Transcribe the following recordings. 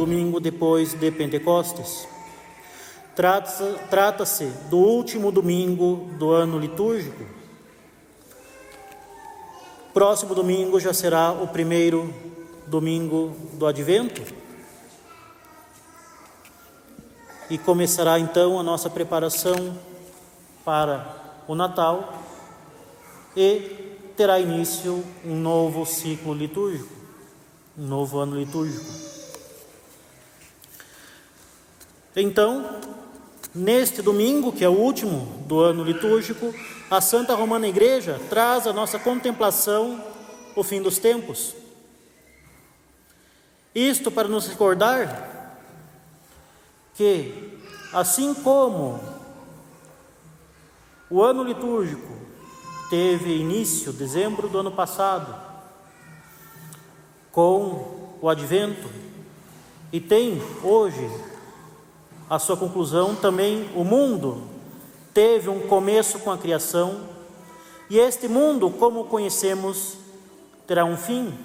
domingo depois de Pentecostes. Trata-se trata do último domingo do ano litúrgico. Próximo domingo já será o primeiro domingo do advento. E começará então a nossa preparação para o Natal e terá início um novo ciclo litúrgico, um novo ano litúrgico. Então, neste domingo, que é o último do ano litúrgico, a Santa Romana Igreja traz a nossa contemplação o fim dos tempos. Isto para nos recordar que, assim como o ano litúrgico teve início dezembro do ano passado, com o advento, e tem hoje a sua conclusão também o mundo teve um começo com a criação, e este mundo, como conhecemos, terá um fim.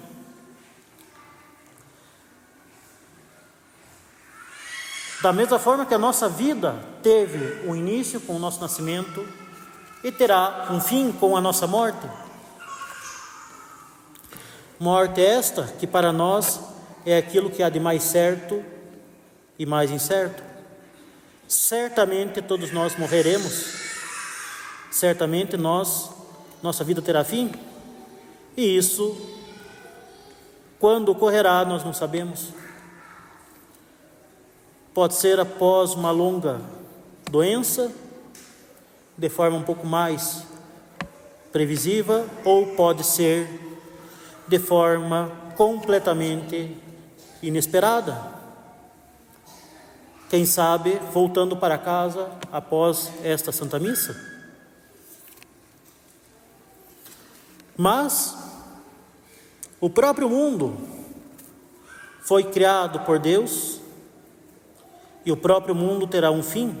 Da mesma forma que a nossa vida teve um início com o nosso nascimento e terá um fim com a nossa morte. Morte esta que para nós é aquilo que há de mais certo e mais incerto. Certamente todos nós morreremos. Certamente nós nossa vida terá fim. E isso quando ocorrerá nós não sabemos. Pode ser após uma longa doença, de forma um pouco mais previsível, ou pode ser de forma completamente inesperada. Quem sabe voltando para casa após esta Santa Missa. Mas o próprio mundo foi criado por Deus e o próprio mundo terá um fim.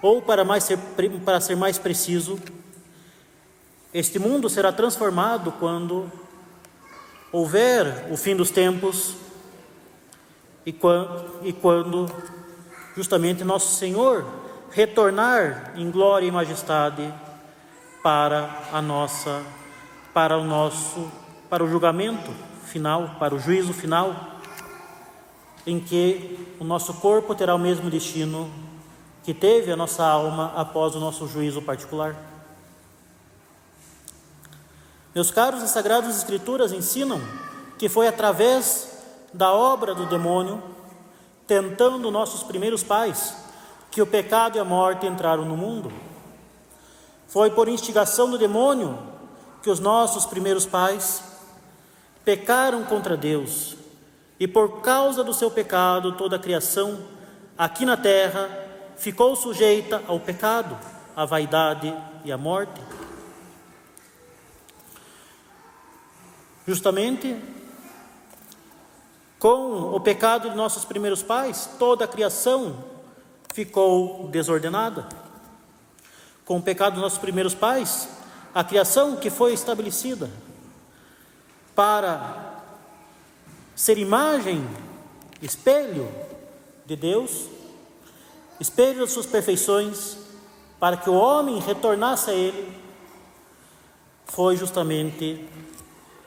Ou, para, mais ser, para ser mais preciso, este mundo será transformado quando houver o fim dos tempos e quando, e quando justamente nosso Senhor retornar em glória e majestade para a nossa para o nosso para o julgamento final, para o juízo final em que o nosso corpo terá o mesmo destino que teve a nossa alma após o nosso juízo particular. Meus caros, as Sagradas Escrituras ensinam que foi através da obra do demônio, tentando nossos primeiros pais, que o pecado e a morte entraram no mundo. Foi por instigação do demônio que os nossos primeiros pais pecaram contra Deus e por causa do seu pecado, toda a criação aqui na terra ficou sujeita ao pecado, à vaidade e à morte. Justamente com o pecado de nossos primeiros pais, toda a criação ficou desordenada. Com o pecado dos nossos primeiros pais, a criação que foi estabelecida para ser imagem, espelho de Deus, espelho das suas perfeições, para que o homem retornasse a Ele, foi justamente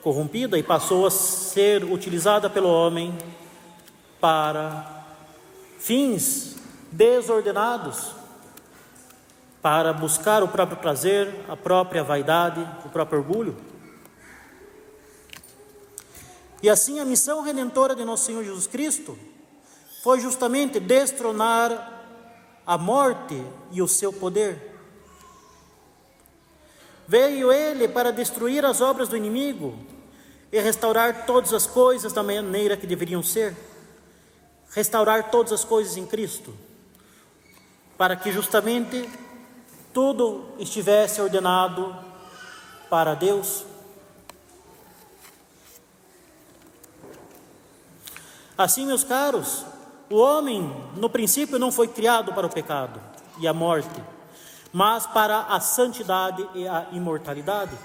corrompida e passou a ser utilizada pelo homem para fins desordenados, para buscar o próprio prazer, a própria vaidade, o próprio orgulho. E assim a missão redentora de nosso Senhor Jesus Cristo foi justamente destronar a morte e o seu poder. Veio ele para destruir as obras do inimigo e restaurar todas as coisas da maneira que deveriam ser. Restaurar todas as coisas em Cristo, para que justamente tudo estivesse ordenado para Deus. Assim, meus caros, o homem no princípio não foi criado para o pecado e a morte, mas para a santidade e a imortalidade.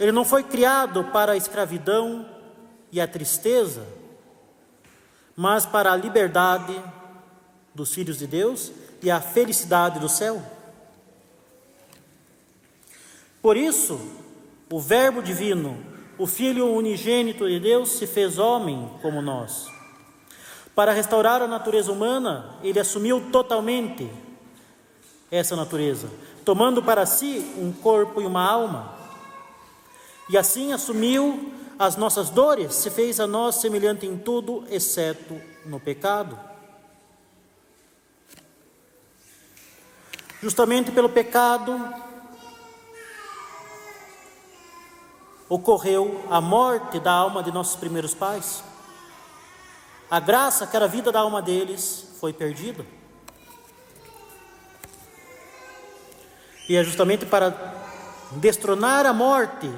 Ele não foi criado para a escravidão e a tristeza, mas para a liberdade dos filhos de Deus e a felicidade do céu. Por isso, o Verbo divino, o Filho unigênito de Deus, se fez homem como nós. Para restaurar a natureza humana, ele assumiu totalmente essa natureza, tomando para si um corpo e uma alma. E assim assumiu as nossas dores, se fez a nós semelhante em tudo, exceto no pecado. Justamente pelo pecado ocorreu a morte da alma de nossos primeiros pais. A graça que era a vida da alma deles foi perdida. E é justamente para destronar a morte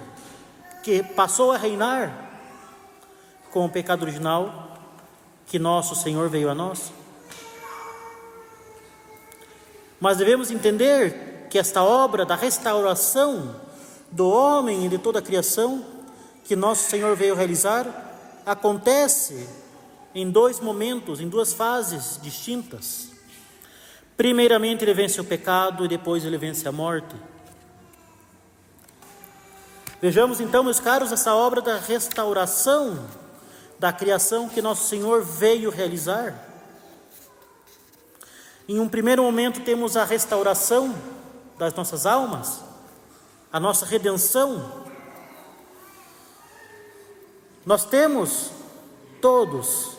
que passou a reinar com o pecado original que nosso Senhor veio a nós. Mas devemos entender que esta obra da restauração do homem e de toda a criação que nosso Senhor veio realizar acontece em dois momentos, em duas fases distintas. Primeiramente, ele vence o pecado e depois ele vence a morte. Vejamos então, meus caros, essa obra da restauração da criação que nosso Senhor veio realizar. Em um primeiro momento, temos a restauração das nossas almas, a nossa redenção. Nós temos todos,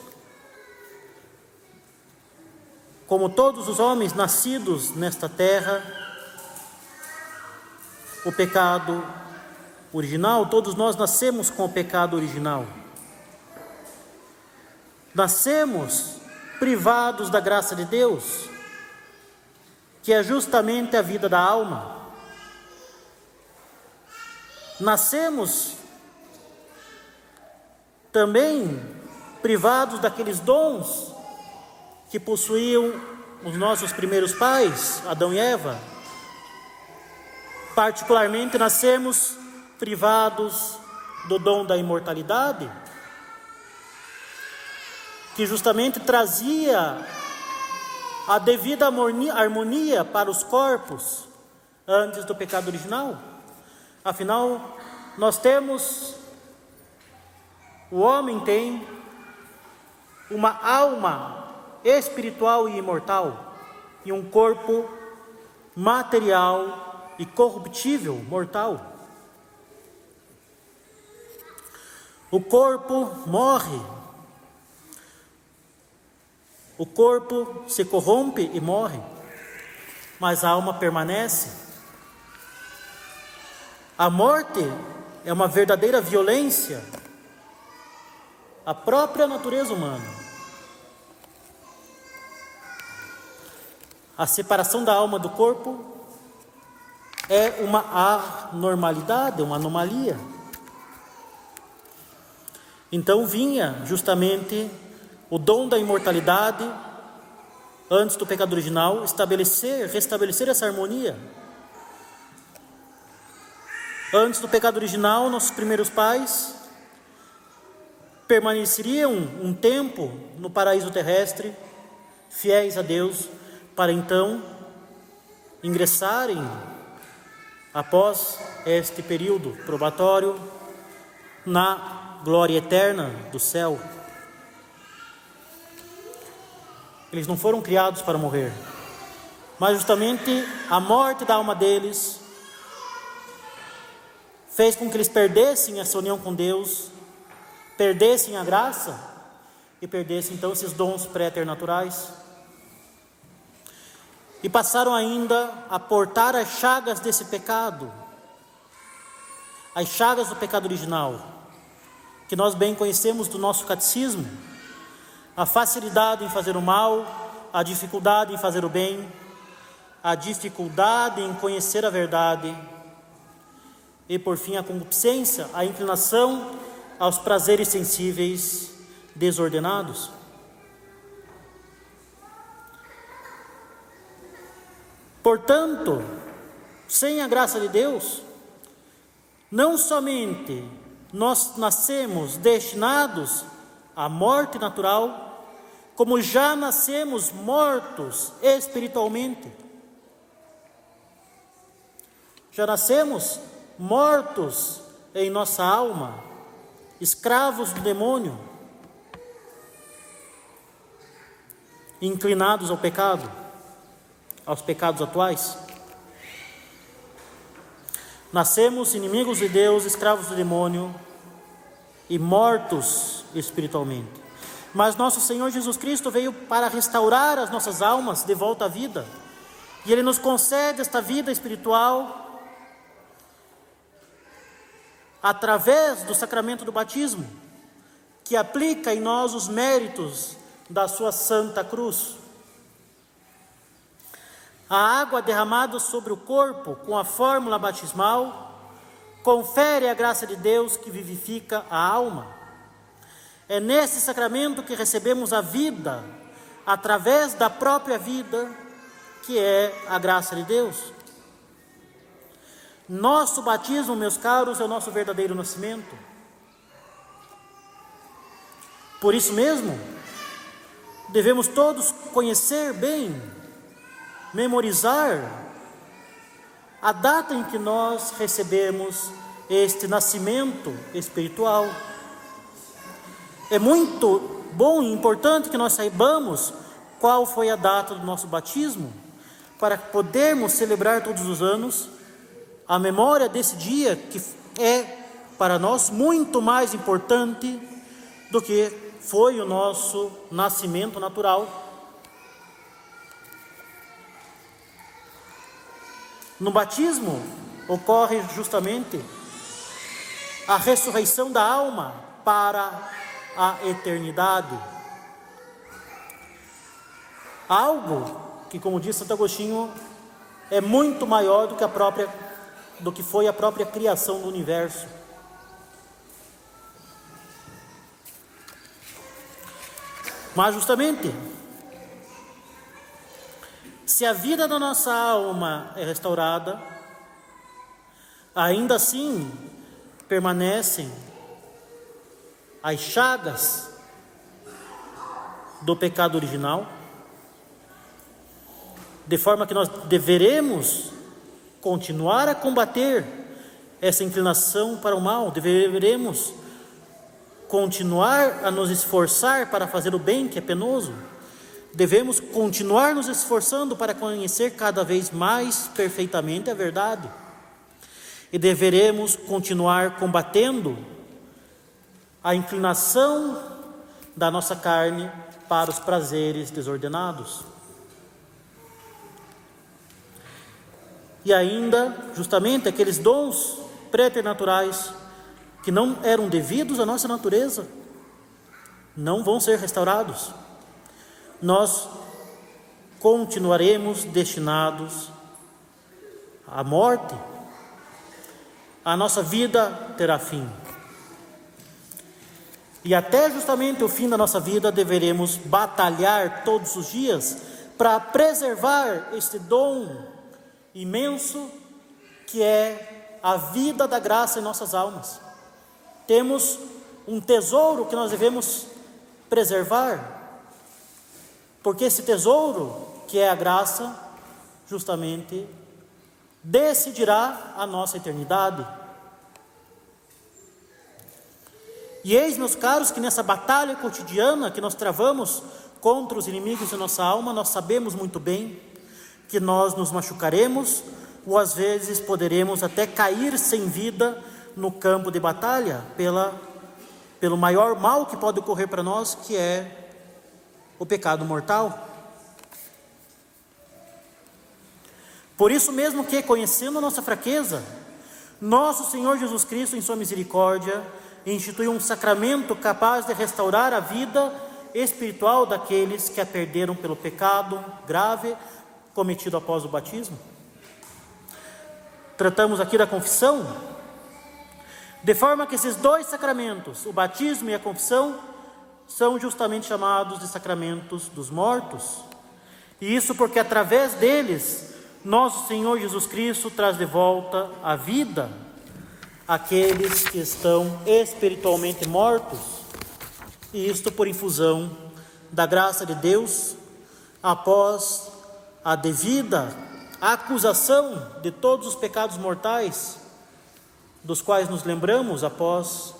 como todos os homens nascidos nesta terra, o pecado original, todos nós nascemos com o pecado original. Nascemos privados da graça de Deus que é justamente a vida da alma. Nascemos também privados daqueles dons que possuíam os nossos primeiros pais, Adão e Eva. Particularmente, nascemos privados do dom da imortalidade, que justamente trazia a devida harmonia para os corpos antes do pecado original. Afinal, nós temos, o homem tem uma alma espiritual e imortal e um corpo material e corruptível, mortal. O corpo morre o corpo se corrompe e morre, mas a alma permanece. A morte é uma verdadeira violência à própria natureza humana. A separação da alma do corpo é uma anormalidade, uma anomalia. Então vinha justamente o dom da imortalidade, antes do pecado original, estabelecer, restabelecer essa harmonia. Antes do pecado original, nossos primeiros pais permaneceriam um tempo no paraíso terrestre, fiéis a Deus, para então ingressarem, após este período probatório, na glória eterna do céu. Eles não foram criados para morrer, mas justamente a morte da alma deles fez com que eles perdessem essa união com Deus, perdessem a graça e perdessem então esses dons pré-eternaturais. E passaram ainda a portar as chagas desse pecado, as chagas do pecado original, que nós bem conhecemos do nosso catecismo a facilidade em fazer o mal, a dificuldade em fazer o bem, a dificuldade em conhecer a verdade e, por fim, a concupiscência, a inclinação aos prazeres sensíveis desordenados. Portanto, sem a graça de Deus, não somente nós nascemos destinados a morte natural, como já nascemos mortos espiritualmente. Já nascemos mortos em nossa alma, escravos do demônio, inclinados ao pecado, aos pecados atuais. Nascemos inimigos de Deus, escravos do demônio e mortos espiritualmente. Mas nosso Senhor Jesus Cristo veio para restaurar as nossas almas de volta à vida. E Ele nos concede esta vida espiritual através do sacramento do batismo, que aplica em nós os méritos da Sua Santa Cruz. A água derramada sobre o corpo com a fórmula batismal confere a graça de Deus que vivifica a alma. É nesse sacramento que recebemos a vida, através da própria vida, que é a graça de Deus. Nosso batismo, meus caros, é o nosso verdadeiro nascimento. Por isso mesmo, devemos todos conhecer bem, memorizar a data em que nós recebemos este nascimento espiritual. É muito bom e importante que nós saibamos qual foi a data do nosso batismo, para podermos celebrar todos os anos a memória desse dia que é para nós muito mais importante do que foi o nosso nascimento natural. No batismo ocorre justamente a ressurreição da alma para a eternidade. Algo que, como disse Santo Agostinho, é muito maior do que a própria do que foi a própria criação do universo. Mas justamente se a vida da nossa alma é restaurada, ainda assim permanecem as chagas do pecado original, de forma que nós deveremos continuar a combater essa inclinação para o mal, deveremos continuar a nos esforçar para fazer o bem que é penoso, devemos continuar nos esforçando para conhecer cada vez mais perfeitamente a verdade, e deveremos continuar combatendo a inclinação da nossa carne para os prazeres desordenados. E ainda, justamente, aqueles dons preternaturais que não eram devidos à nossa natureza, não vão ser restaurados. Nós continuaremos destinados à morte. A nossa vida terá fim. E até justamente o fim da nossa vida deveremos batalhar todos os dias para preservar este dom imenso que é a vida da graça em nossas almas. Temos um tesouro que nós devemos preservar, porque esse tesouro, que é a graça, justamente decidirá a nossa eternidade. E eis, meus caros, que nessa batalha cotidiana que nós travamos contra os inimigos de nossa alma, nós sabemos muito bem que nós nos machucaremos, ou às vezes poderemos até cair sem vida no campo de batalha, pela, pelo maior mal que pode ocorrer para nós, que é o pecado mortal. Por isso mesmo que, conhecendo nossa fraqueza, nosso Senhor Jesus Cristo, em Sua misericórdia, instituiu um sacramento capaz de restaurar a vida espiritual daqueles que a perderam pelo pecado grave cometido após o batismo. Tratamos aqui da confissão, de forma que esses dois sacramentos, o batismo e a confissão, são justamente chamados de sacramentos dos mortos. E isso porque através deles, nosso Senhor Jesus Cristo traz de volta a vida aqueles que estão espiritualmente mortos, e isto por infusão da graça de Deus após a devida acusação de todos os pecados mortais, dos quais nos lembramos após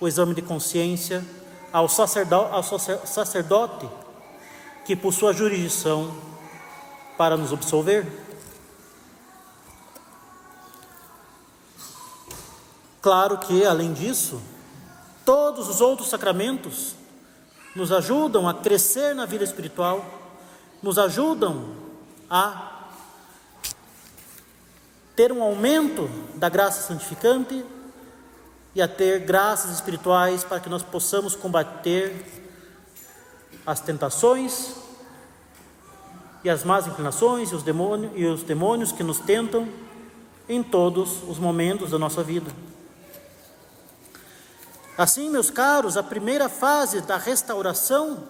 o exame de consciência ao sacerdote, que possua jurisdição para nos absolver. Claro que, além disso, todos os outros sacramentos nos ajudam a crescer na vida espiritual, nos ajudam a ter um aumento da graça santificante e a ter graças espirituais para que nós possamos combater as tentações e as más inclinações e os demônios, e os demônios que nos tentam em todos os momentos da nossa vida. Assim, meus caros, a primeira fase da restauração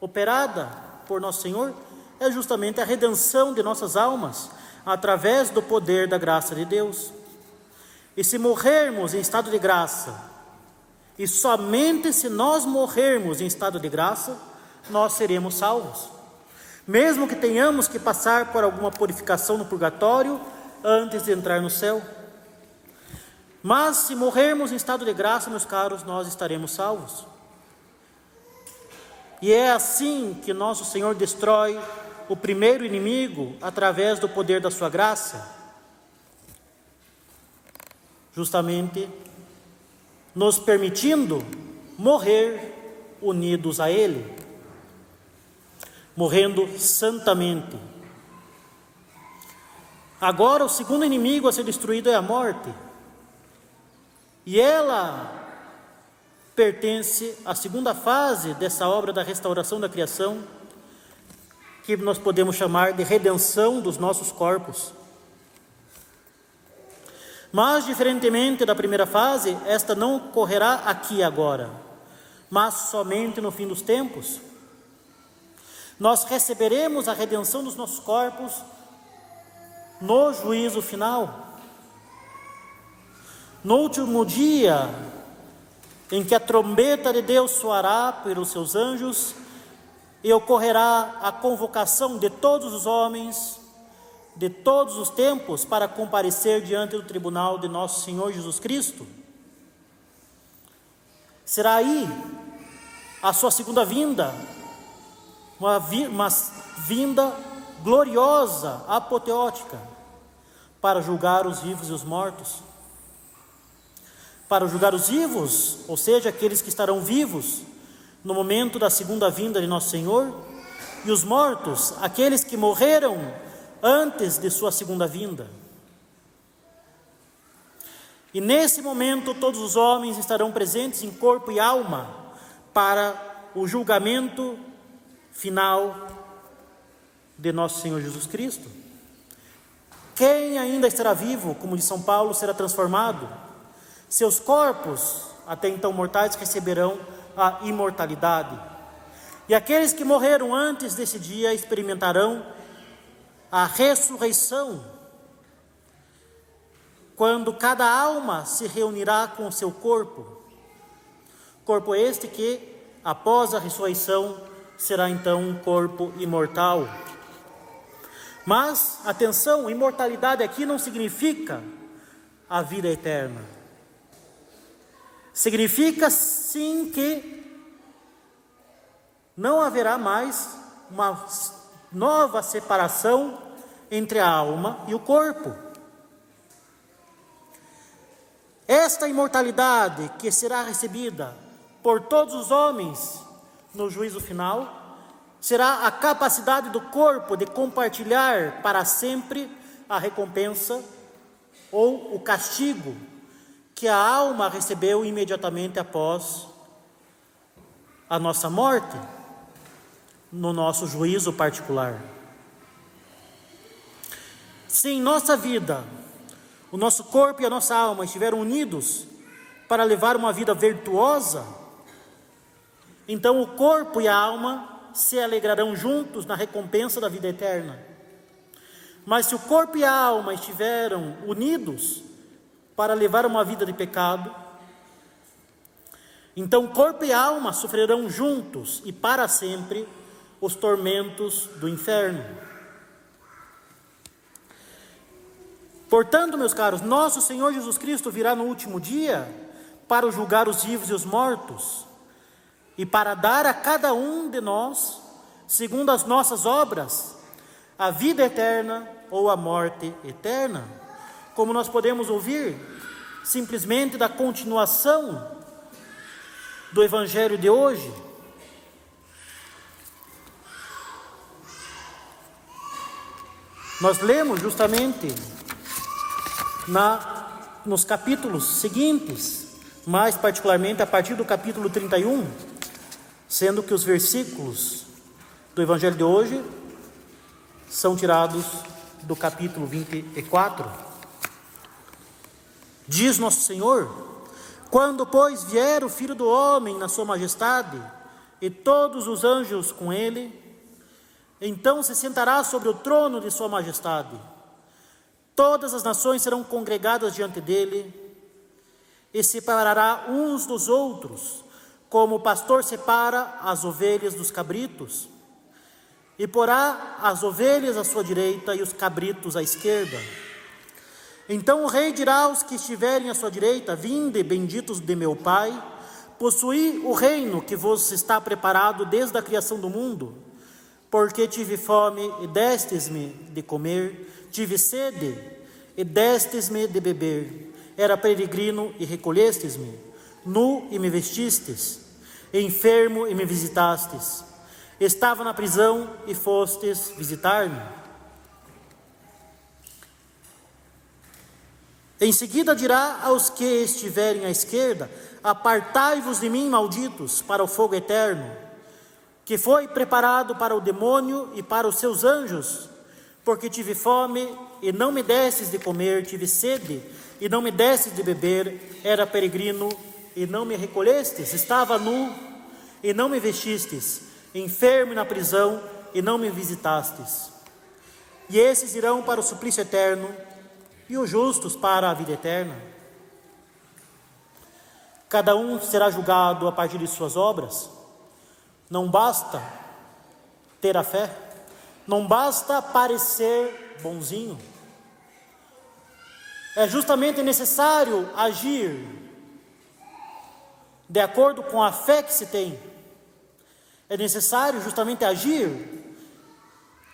operada por nosso Senhor é justamente a redenção de nossas almas através do poder da graça de Deus. E se morrermos em estado de graça, e somente se nós morrermos em estado de graça, nós seremos salvos. Mesmo que tenhamos que passar por alguma purificação no purgatório antes de entrar no céu. Mas se morrermos em estado de graça, meus caros, nós estaremos salvos. E é assim que nosso Senhor destrói o primeiro inimigo através do poder da sua graça. Justamente nos permitindo morrer unidos a Ele, morrendo santamente. Agora, o segundo inimigo a ser destruído é a morte. E ela pertence à segunda fase dessa obra da restauração da criação, que nós podemos chamar de redenção dos nossos corpos. Mas, diferentemente da primeira fase, esta não ocorrerá aqui agora, mas somente no fim dos tempos. Nós receberemos a redenção dos nossos corpos no juízo final. No último dia, em que a trombeta de Deus soará pelos seus anjos, e ocorrerá a convocação de todos os homens, de todos os tempos, para comparecer diante do tribunal de nosso Senhor Jesus Cristo. Será aí a sua segunda vinda, uma, vi, uma vinda gloriosa, apoteótica, para julgar os vivos e os mortos para julgar os vivos, ou seja, aqueles que estarão vivos no momento da segunda vinda de nosso Senhor, e os mortos, aqueles que morreram antes de sua segunda vinda. E nesse momento todos os homens estarão presentes em corpo e alma para o julgamento final de nosso Senhor Jesus Cristo. Quem ainda estará vivo, como de São Paulo, será transformado seus corpos, até então mortais, receberão a imortalidade. E aqueles que morreram antes desse dia experimentarão a ressurreição, quando cada alma se reunirá com o seu corpo. Corpo este que, após a ressurreição, será então um corpo imortal. Mas, atenção, imortalidade aqui não significa a vida eterna. Significa sim que não haverá mais uma nova separação entre a alma e o corpo. Esta imortalidade que será recebida por todos os homens no juízo final será a capacidade do corpo de compartilhar para sempre a recompensa ou o castigo que a alma recebeu imediatamente após a nossa morte, no nosso juízo particular. Se em nossa vida o nosso corpo e a nossa alma estiveram unidos para levar uma vida virtuosa, então o corpo e a alma se alegrarão juntos na recompensa da vida eterna. Mas se o corpo e a alma estiveram unidos para levar uma vida de pecado, Então corpo e alma sofrerão juntos e para sempre os tormentos do inferno. Portanto, meus caros, nosso Senhor Jesus Cristo virá no último dia para julgar os vivos e os mortos e para dar a cada um de nós, segundo as nossas obras, a vida eterna ou a morte eterna. Como nós podemos ouvir simplesmente da continuação do Evangelho de hoje. Nós lemos justamente na, nos capítulos seguintes, mais particularmente a partir do capítulo 31, sendo que os versículos do Evangelho de hoje são tirados do capítulo 24. Diz Nosso Senhor: quando, pois, vier o Filho do Homem na sua majestade, e todos os anjos com ele, então se sentará sobre o trono de sua majestade. Todas as nações serão congregadas diante dele, e separará uns dos outros, como o pastor separa as ovelhas dos cabritos, e porá as ovelhas à sua direita e os cabritos à esquerda. Então o rei dirá aos que estiverem à sua direita: Vinde, benditos de meu Pai, possuí o reino que vos está preparado desde a criação do mundo. Porque tive fome e destes-me de comer, tive sede e destes-me de beber. Era peregrino e recolhestes-me, nu e me vestistes, enfermo e me visitastes. Estava na prisão e fostes visitar-me. Em seguida dirá aos que estiverem à esquerda: Apartai-vos de mim, malditos, para o fogo eterno, que foi preparado para o demônio e para os seus anjos, porque tive fome e não me desses de comer, tive sede e não me desses de beber, era peregrino e não me recolhestes, estava nu e não me vestistes, enfermo na prisão e não me visitastes. E esses irão para o suplício eterno e os justos para a vida eterna. Cada um será julgado a partir de suas obras. Não basta ter a fé, não basta parecer bonzinho. É justamente necessário agir de acordo com a fé que se tem. É necessário justamente agir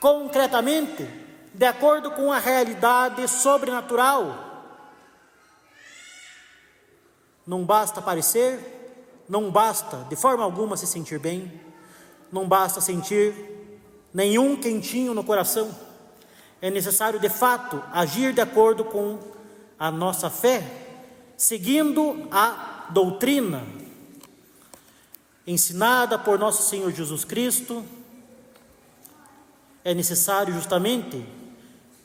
concretamente de acordo com a realidade sobrenatural. Não basta parecer, não basta de forma alguma se sentir bem, não basta sentir nenhum quentinho no coração. É necessário de fato agir de acordo com a nossa fé, seguindo a doutrina ensinada por nosso Senhor Jesus Cristo. É necessário justamente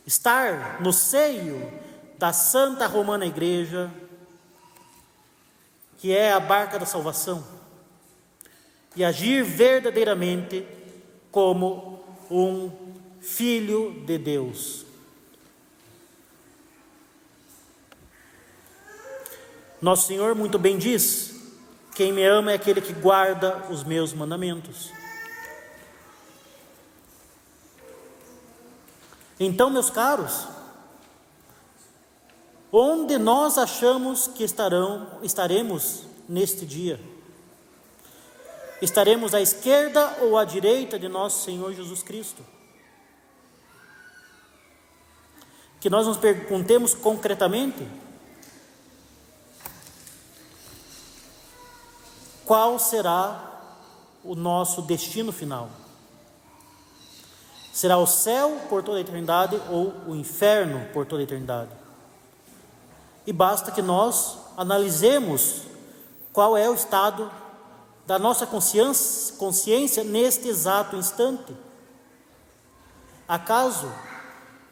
estar no seio da Santa Romana Igreja, que é a barca da salvação, e agir verdadeiramente como um filho de Deus. Nosso Senhor muito bem diz: quem me ama é aquele que guarda os meus mandamentos. Então, meus caros, onde nós achamos que estarão, estaremos neste dia? Estaremos à esquerda ou à direita de nosso Senhor Jesus Cristo? Que nós nos perguntemos concretamente: qual será o nosso destino final? Será o céu por toda a eternidade ou o inferno por toda a eternidade? E basta que nós analisemos qual é o estado da nossa consciência, consciência neste exato instante. Acaso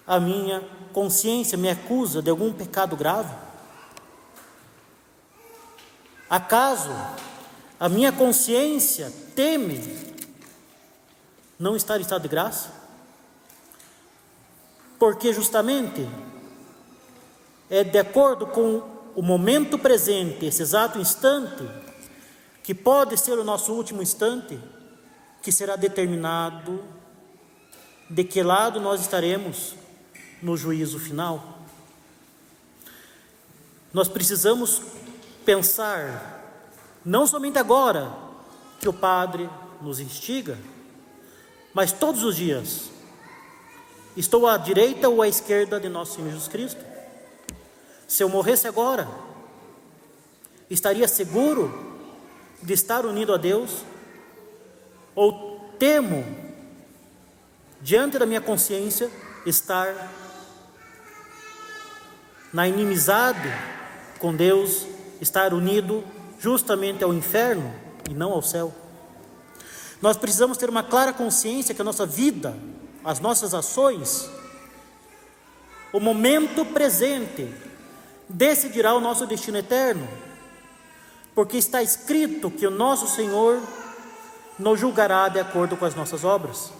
a minha consciência me acusa de algum pecado grave? Acaso a minha consciência teme não estar em estado de graça? porque justamente é de acordo com o momento presente, esse exato instante, que pode ser o nosso último instante, que será determinado de que lado nós estaremos no juízo final. Nós precisamos pensar, não somente agora que o Padre nos instiga, mas todos os dias. Estou à direita ou à esquerda de nosso Senhor Jesus Cristo? Se eu morresse agora, estaria seguro de estar unido a Deus? Ou temo, diante da minha consciência, estar na inimizade com Deus, estar unido justamente ao inferno e não ao céu? Nós precisamos ter uma clara consciência que a nossa vida, as nossas ações, o momento presente decidirá o nosso destino eterno porque está escrito que o nosso Senhor nos julgará de acordo com as nossas obras.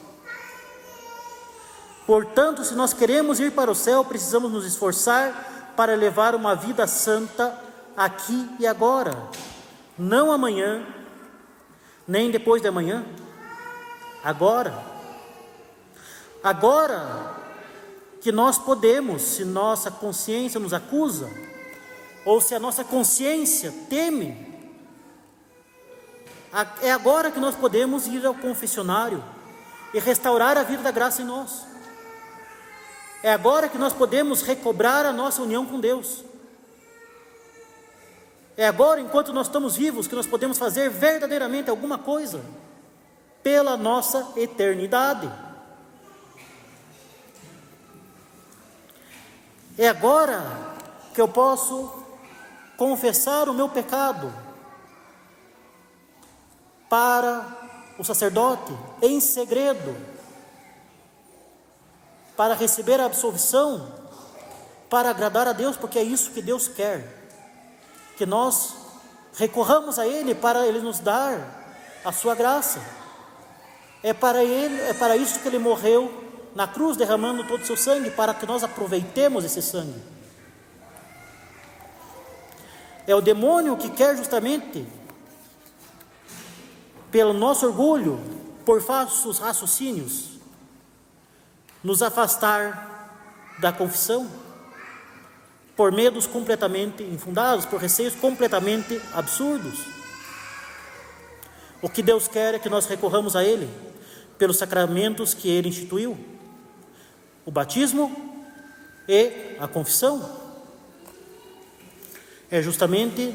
Portanto, se nós queremos ir para o céu, precisamos nos esforçar para levar uma vida santa aqui e agora, não amanhã, nem depois de amanhã, agora. Agora que nós podemos, se nossa consciência nos acusa, ou se a nossa consciência teme, é agora que nós podemos ir ao confessionário e restaurar a vida da graça em nós. É agora que nós podemos recobrar a nossa união com Deus. É agora, enquanto nós estamos vivos, que nós podemos fazer verdadeiramente alguma coisa pela nossa eternidade. É agora que eu posso confessar o meu pecado para o sacerdote em segredo, para receber a absolvição, para agradar a Deus, porque é isso que Deus quer. Que nós recorramos a Ele para Ele nos dar a sua graça. É para Ele, é para isso que Ele morreu na cruz, derramando todo o seu sangue, para que nós aproveitemos esse sangue. É o demônio que quer justamente, pelo nosso orgulho, por falsos raciocínios, nos afastar da confissão, por medos completamente infundados, por receios completamente absurdos. O que Deus quer é que nós recorramos a Ele pelos sacramentos que Ele instituiu: o batismo e a confissão é justamente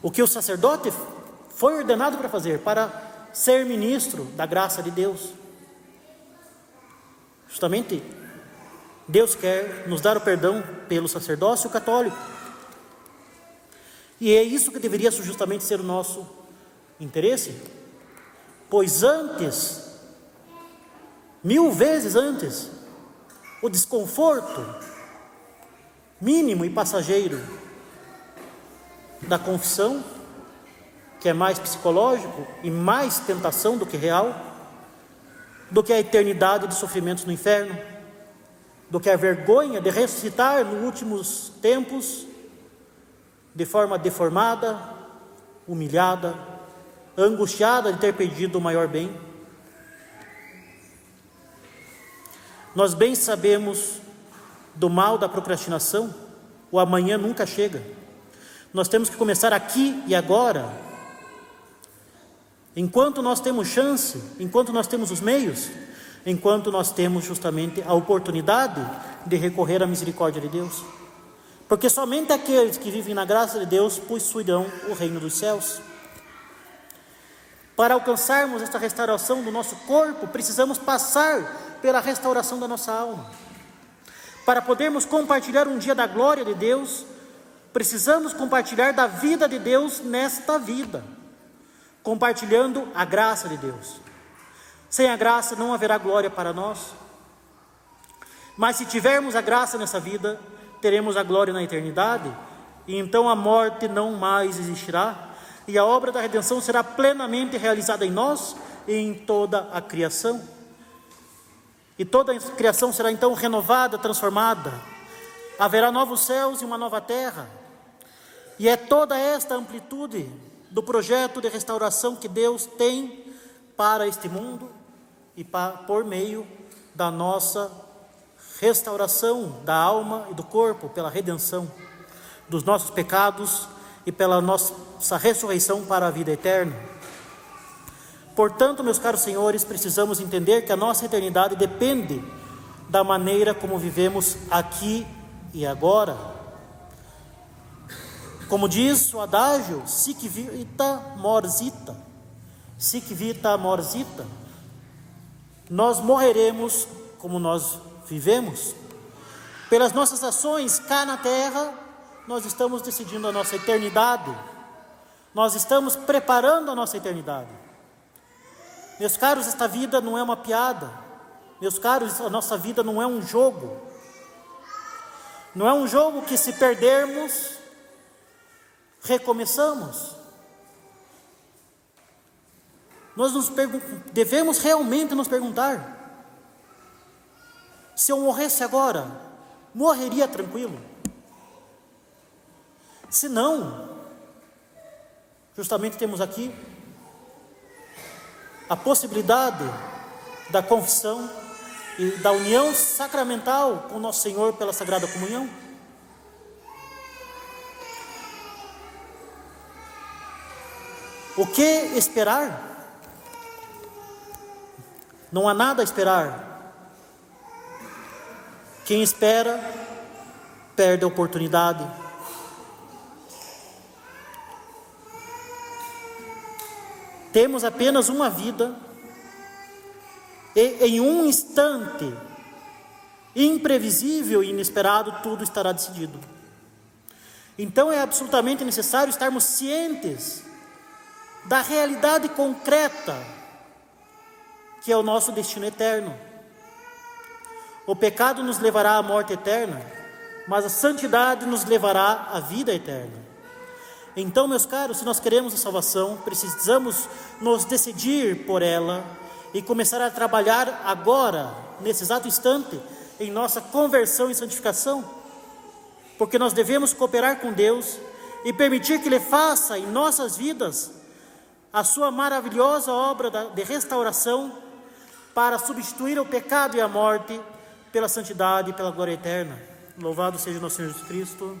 o que o sacerdote foi ordenado para fazer, para ser ministro da graça de Deus. Justamente, Deus quer nos dar o perdão pelo sacerdócio católico. E é isso que deveria justamente ser o nosso interesse, pois antes, mil vezes antes, o desconforto mínimo e passageiro da confissão, que é mais psicológico e mais tentação do que real, do que a eternidade de sofrimentos no inferno, do que a vergonha de ressuscitar nos últimos tempos de forma deformada, humilhada, angustiada de ter perdido o maior bem. Nós bem sabemos do mal da procrastinação, o amanhã nunca chega. Nós temos que começar aqui e agora. Enquanto nós temos chance, enquanto nós temos os meios, enquanto nós temos justamente a oportunidade de recorrer à misericórdia de Deus. Porque somente aqueles que vivem na graça de Deus possuirão o reino dos céus. Para alcançarmos esta restauração do nosso corpo, precisamos passar pela restauração da nossa alma. Para podermos compartilhar um dia da glória de Deus, precisamos compartilhar da vida de Deus nesta vida, compartilhando a graça de Deus. Sem a graça não haverá glória para nós. Mas se tivermos a graça nessa vida, teremos a glória na eternidade, e então a morte não mais existirá, e a obra da redenção será plenamente realizada em nós e em toda a criação. E toda a criação será então renovada, transformada. Haverá novos céus e uma nova terra. E é toda esta amplitude do projeto de restauração que Deus tem para este mundo e por meio da nossa restauração da alma e do corpo, pela redenção dos nossos pecados e pela nossa ressurreição para a vida eterna. Portanto, meus caros senhores, precisamos entender que a nossa eternidade depende da maneira como vivemos aqui e agora. Como diz o adágio, sic vita morzita, sic vita morzita, nós morreremos como nós vivemos. Pelas nossas ações cá na terra, nós estamos decidindo a nossa eternidade. Nós estamos preparando a nossa eternidade. Meus caros, esta vida não é uma piada. Meus caros, a nossa vida não é um jogo. Não é um jogo que se perdermos, recomeçamos. Nós nos devemos realmente nos perguntar: se eu morresse agora, morreria tranquilo? Se não, justamente temos aqui a possibilidade da confissão e da união sacramental com nosso Senhor pela Sagrada Comunhão. O que esperar? Não há nada a esperar. Quem espera, perde a oportunidade. Temos apenas uma vida, e em um instante, imprevisível e inesperado, tudo estará decidido. Então é absolutamente necessário estarmos cientes da realidade concreta que é o nosso destino eterno. O pecado nos levará à morte eterna, mas a santidade nos levará à vida eterna. Então, meus caros, se nós queremos a salvação, precisamos nos decidir por ela e começar a trabalhar agora, nesse exato instante, em nossa conversão e santificação, porque nós devemos cooperar com Deus e permitir que Ele faça em nossas vidas a sua maravilhosa obra de restauração para substituir o pecado e a morte pela santidade e pela glória eterna. Louvado seja nosso Senhor Jesus Cristo.